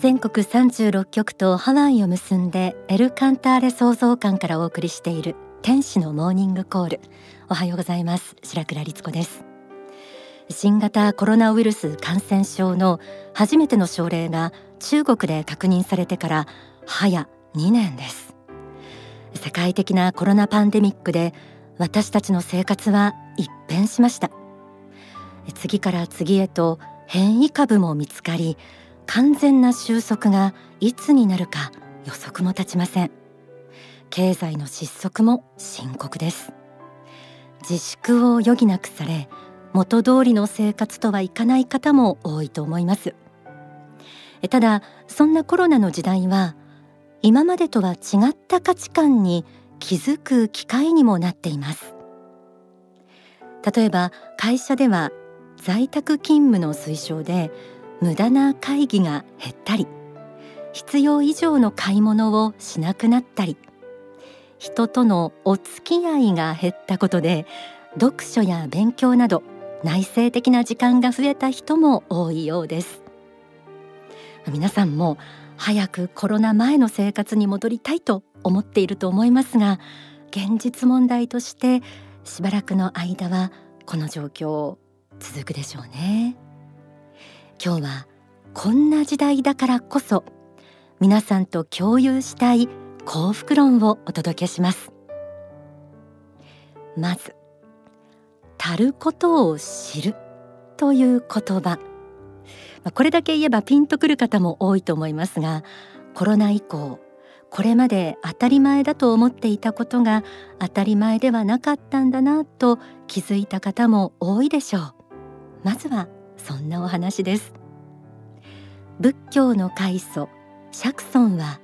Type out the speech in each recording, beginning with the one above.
全国36局とハワイを結んでエルカンターレ創造館からお送りしている天使のモーニングコール。おはようございます。白倉律子です。新型コロナウイルス感染症の初めての症例が中国で確認されてから早2年です。世界的なコロナパンデミックで私たちの生活は一変しました。次から次へと変異株も見つかり完全な収束がいつになるか予測も立ちません。経済の失速も深刻です。自粛を余儀なくされ元通りの生活とはいかない方も多いと思います。ただそんなコロナの時代は今までとは違った価値観に気づく機会にもなっています。例えば会社では在宅勤務の推奨で無駄な会議が減ったり必要以上の買い物をしなくなったり人とのお付き合いが減ったことで読書や勉強など内省的な時間が増えた人も多いようです。皆さんも早くコロナ前の生活に戻りたいと思っていると思いますが現実問題としてしばらくの間はこの状況続くでしょうね。今日はこんな時代だからこそ皆さんと共有したい幸福論をお届けします。まず足ることを知るという言葉。これだけ言えばピンとくる方も多いと思いますがコロナ以降これまで当たり前だと思っていたことが当たり前ではなかったんだなと気づいた方も多いでしょう。まずはそんなお話です。仏教の開祖釈尊は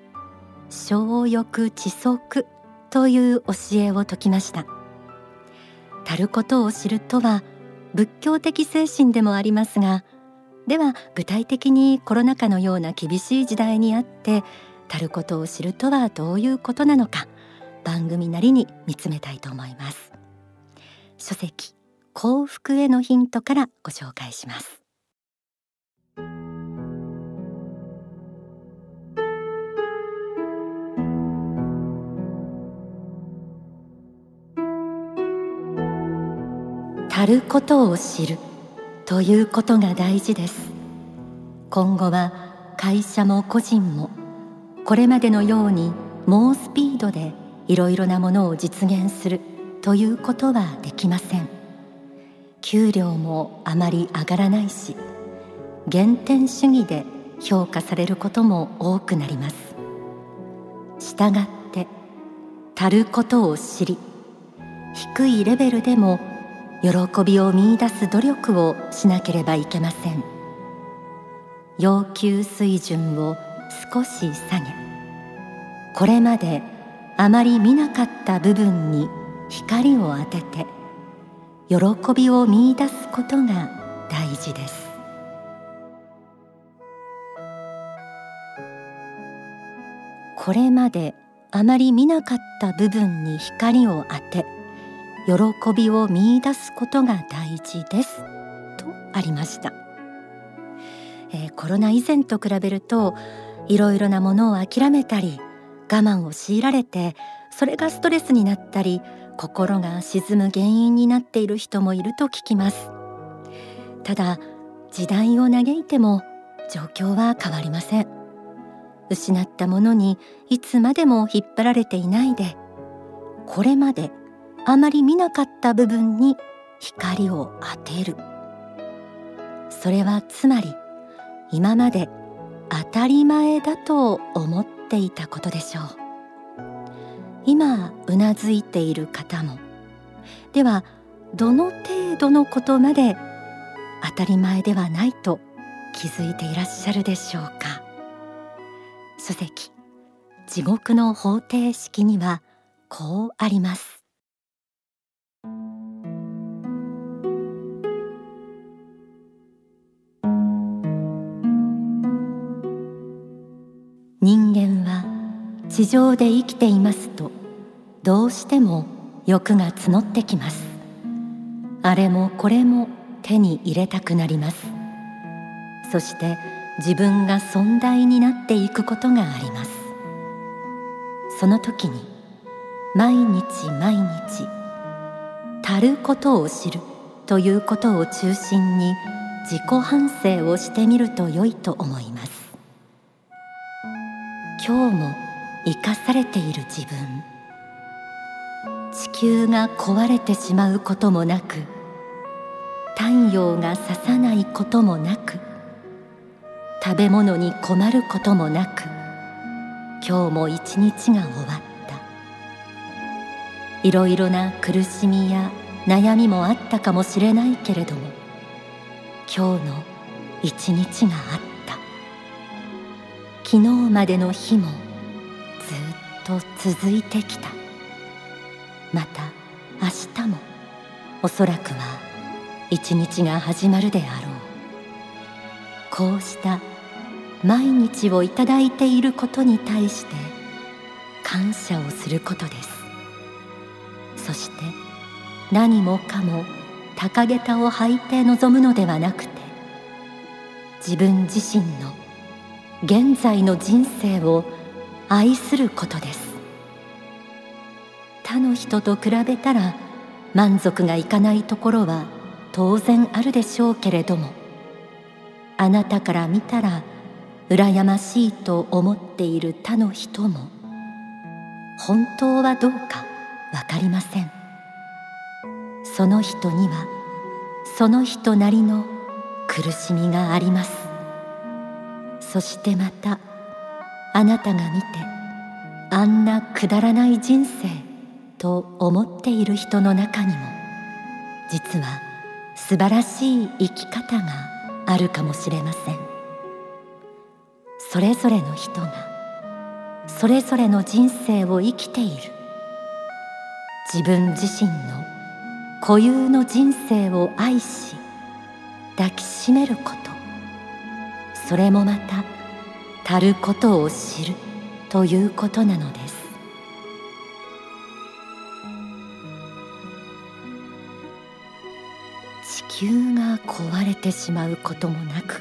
小欲知足という教えを説きました。足ることを知るとは仏教的精神でもありますがでは具体的にコロナ禍のような厳しい時代にあって足ることを知るとはどういうことなのか番組なりに見つめたいと思います。書籍幸福へのヒントからご紹介します。足ることを知るということが大事です。今後は会社も個人もこれまでのように猛スピードでいろいろなものを実現するということはできません。給料もあまり上がらないし減点主義で評価されることも多くなります。したがって足ることを知り低いレベルでも喜びを見出す努力をしなければいけません。要求水準を少し下げこれまであまり見なかった部分に光を当てて喜びを見出すことが大事です。これまであまり見なかった部分に光を当て喜びを見出すことが大事です。とありました、えー、コロナ以前と比べるといろいろなものを諦めたり我慢を強いられてそれがストレスになったり心が沈む原因になっている人もいると聞きます。ただ時代を嘆いても状況は変わりません。失ったものにいつまでも引っ張られていないでこれまであまり見なかった部分に光を当てる。それはつまり今まで当たり前だと思っていたことでしょう。今うなずいている方も。ではどの程度のことまで当たり前ではないと気づいていらっしゃるでしょうか。書籍地獄の方程式にはこうあります。地上で生きていますとどうしても欲が募ってきます。あれもこれも手に入れたくなります。そして自分が存在になっていくことがあります。その時に毎日毎日足ることを知るということを中心に自己反省をしてみると良いと思います。今日も生かされている自分。地球が壊れてしまうこともなく太陽が差さないこともなく食べ物に困ることもなく今日も一日が終わった。いろいろな苦しみや悩みもあったかもしれないけれども今日の一日があった。昨日までの日もと続いてきた。また明日もおそらくは一日が始まるであろう。こうした毎日をいただいていることに対して感謝をすることです。そして何もかも高げたを履いて臨むのではなくて自分自身の現在の人生を愛することです。他の人と比べたら満足がいかないところは当然あるでしょうけれどもあなたから見たら羨ましいと思っている他の人も本当はどうか分かりません。その人にはその人なりの苦しみがあります。そしてまたあなたが見てあんなくだらない人生と思っている人の中にも実は素晴らしい生き方があるかもしれません。それぞれの人がそれぞれの人生を生きている。自分自身の固有の人生を愛し抱きしめること。それもまた足ることを知るということなのです。地球が壊れてしまうこともなく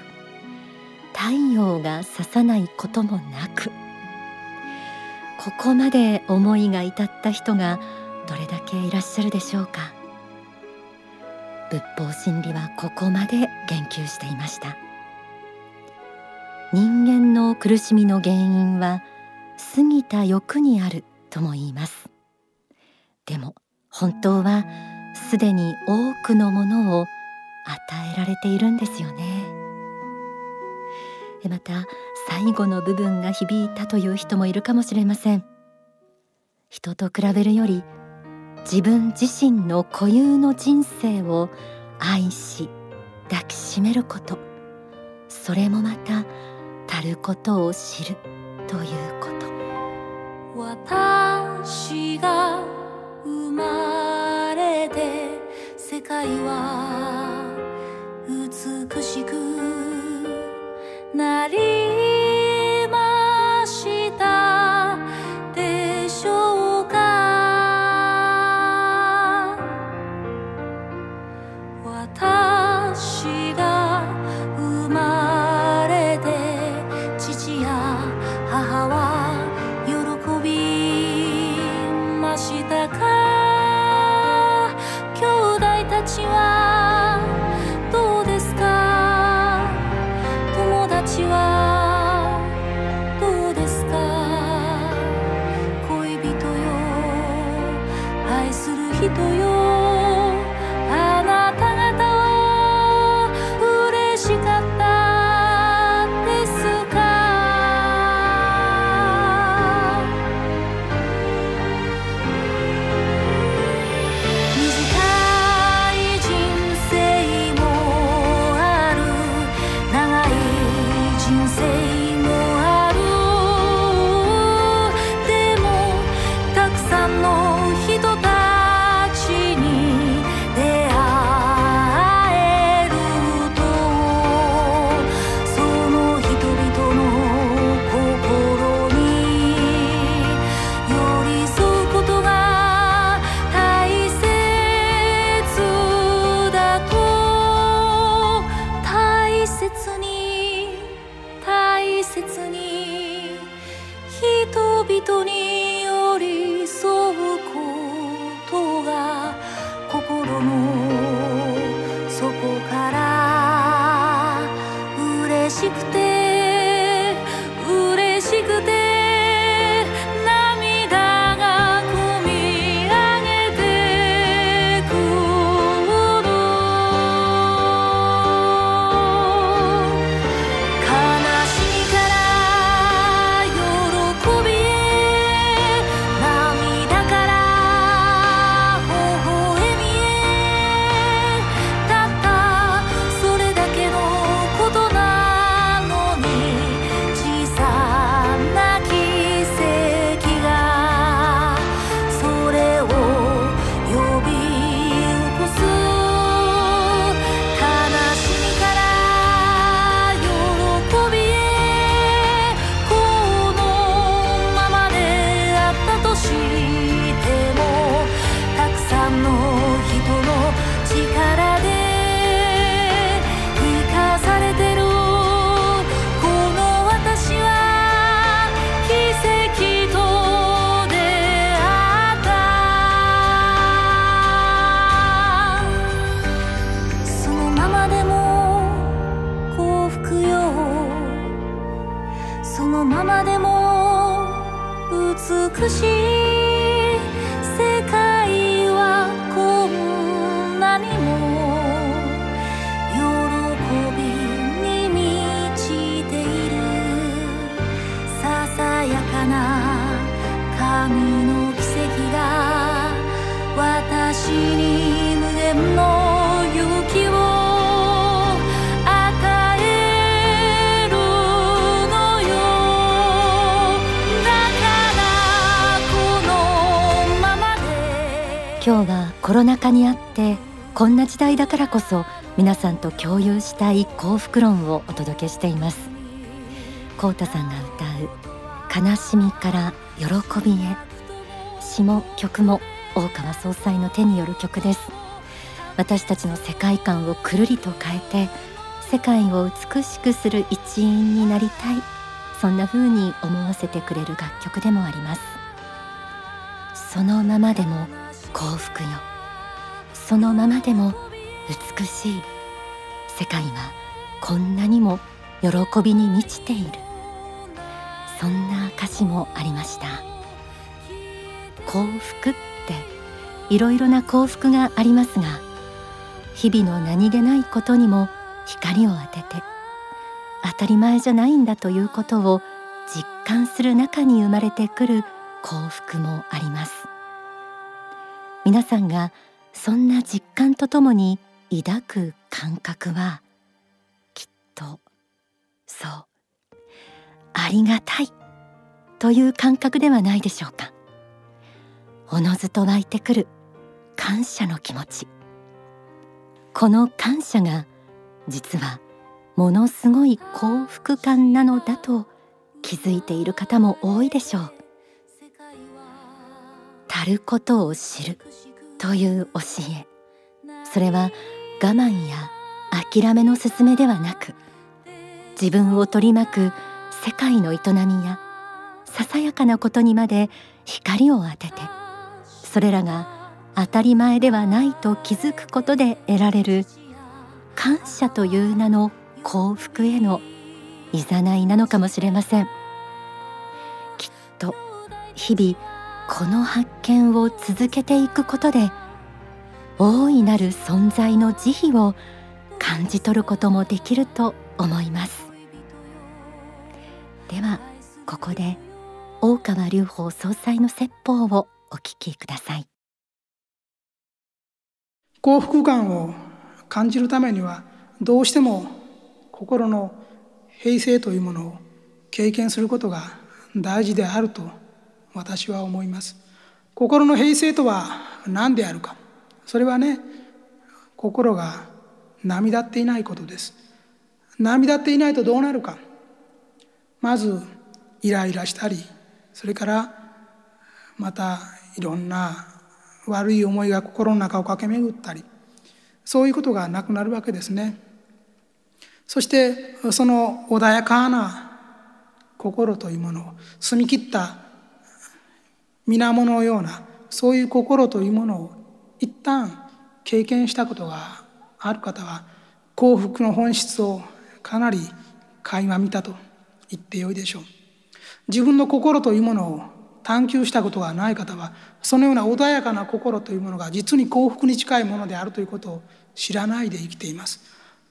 太陽が差さないこともなくここまで思いが至った人がどれだけいらっしゃるでしょうか。仏法真理はここまで言及していました。人間の苦しみの原因は過ぎた欲にあるとも言います。でも本当はすでに多くのものを与えられているんですよね。また最後の部分が響いたという人もいるかもしれません。人と比べるより自分自身の固有の人生を愛し抱きしめること。それもまた足ることを知るということ。私が生まれて世界は美しくなり美しロナ禍にあってこんな時代だからこそ皆さんと共有したい幸福論をお届けしています。コウタさんが歌う悲しみから喜びへ詩も曲も大川総裁の手による曲です。私たちの世界観をくるりと変えて世界を美しくする一員になりたい。そんな風に思わせてくれる楽曲でもあります。そのままでも幸福よ。そのままでも美しい世界はこんなにも喜びに満ちている。そんな歌詞もありました。幸福っていろいろな幸福がありますが日々の何気ないことにも光を当てて当たり前じゃないんだということを実感する中に生まれてくる幸福もあります。皆さんがそんな実感とともに抱く感覚はきっとそうありがたいという感覚ではないでしょうか。おのずと湧いてくる感謝の気持ち。この感謝が実はものすごい幸福感なのだと気づいている方も多いでしょう。足ることを知る。という教え。それは我慢や諦めの勧めではなく自分を取り巻く世界の営みやささやかなことにまで光を当ててそれらが当たり前ではないと気づくことで得られる感謝という名の幸福へのいざないなのかもしれません。きっと日々この発見を続けていくことで大いなる存在の慈悲を感じ取ることもできると思います。ではここで大川隆法総裁の説法をお聞きください。幸福感を感じるためにはどうしても心の平静というものを経験することが大事であると私は思います。心の平静とは何であるか。それはね心が波立っていないことです。波立っていないとどうなるか。まずイライラしたりそれからまたいろんな悪い思いが心の中を駆け巡ったり。そういうことがなくなるわけですね。そしてその穏やかな心というものを澄み切った水面のようなそういう心というものを一旦経験したことがある方は幸福の本質をかなり垣間見たと言ってよいでしょう。自分の心というものを探求したことがない方はそのような穏やかな心というものが実に幸福に近いものであるということを知らないで生きています。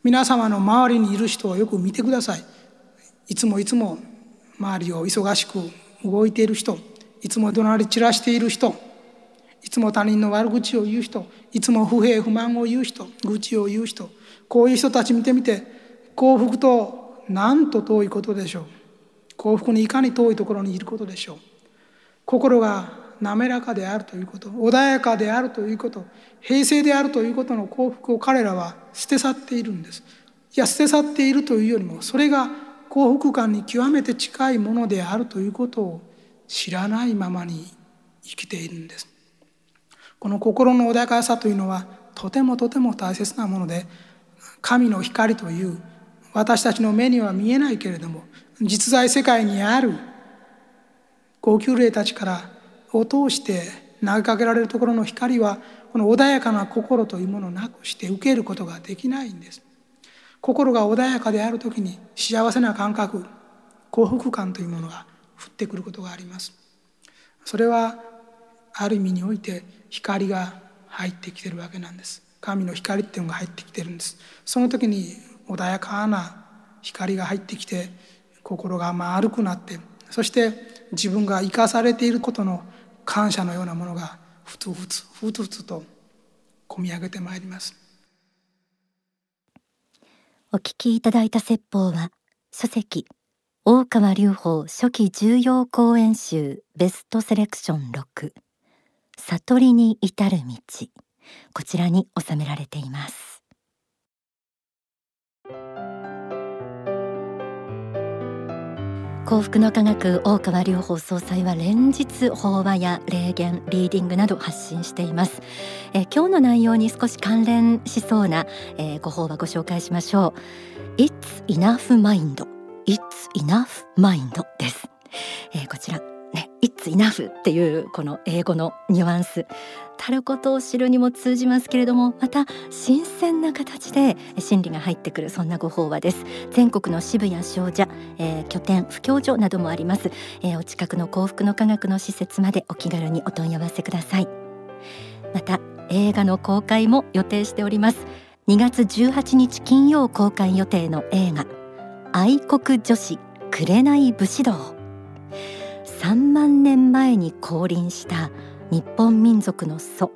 皆様の周りにいる人をよく見てください。いつもいつも周りを忙しく動いている人。いつも怒鳴り散らしている人いつも他人の悪口を言う人いつも不平不満を言う人愚痴を言う人こういう人たち見てみて幸福となんと遠いことでしょう。幸福にいかに遠いところにいることでしょう。心が滑らかであるということ穏やかであるということ平静であるということの幸福を彼らは捨て去っているんです。いや捨て去っているというよりもそれが幸福感に極めて近いものであるということを知らないままに生きているんです。この心の穏やかさというのはとてもとても大切なもので神の光という私たちの目には見えないけれども実在世界にある高級霊たちからを通して投げかけられるところの光はこの穏やかな心というものをなくして受けることができないんです。心が穏やかである時に幸せな感覚幸福感というものが降ってくることがあります。それはある意味において光が入ってきてるわけなんです。神の光っていうのが入ってきてるんです。その時に穏やかな光が入ってきて心が丸くなってそして自分が生かされていることの感謝のようなものがふつふつふつふつと込み上げてまいります。お聞きいただいた説法は書籍大川隆法初期重要講演集ベストセレクション6悟りに至る道。こちらに収められています。幸福の科学大川隆法総裁は連日法話や霊言リーディングなど発信しています、え、今日の内容に少し関連しそうな、えー、ご法話ご紹介しましょう。It's enough mind It's enough mind です、えー、こちらね、It's enough っていうこの英語のニュアンス。たることを知るにも通じますけれどもまた新鮮な形で真理が入ってくるそんなご法話です。全国の支部や商社、えー、拠点布教所などもあります、えー、お近くの幸福の科学の施設までお気軽にお問い合わせください。また映画の公開も予定しております。2月18日金曜公開予定の映画。愛国女子紅武士道3万年前に降臨した日本民族の祖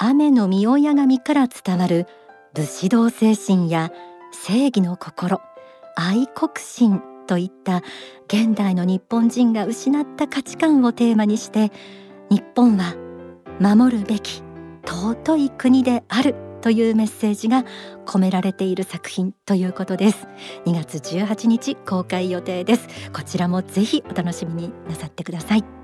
雨の御親神から伝わる武士道精神や正義の心愛国心といった現代の日本人が失った価値観をテーマにして日本は守るべき尊い国である。というメッセージが込められている作品ということです。2月18日公開予定です。こちらもぜひお楽しみになさってください。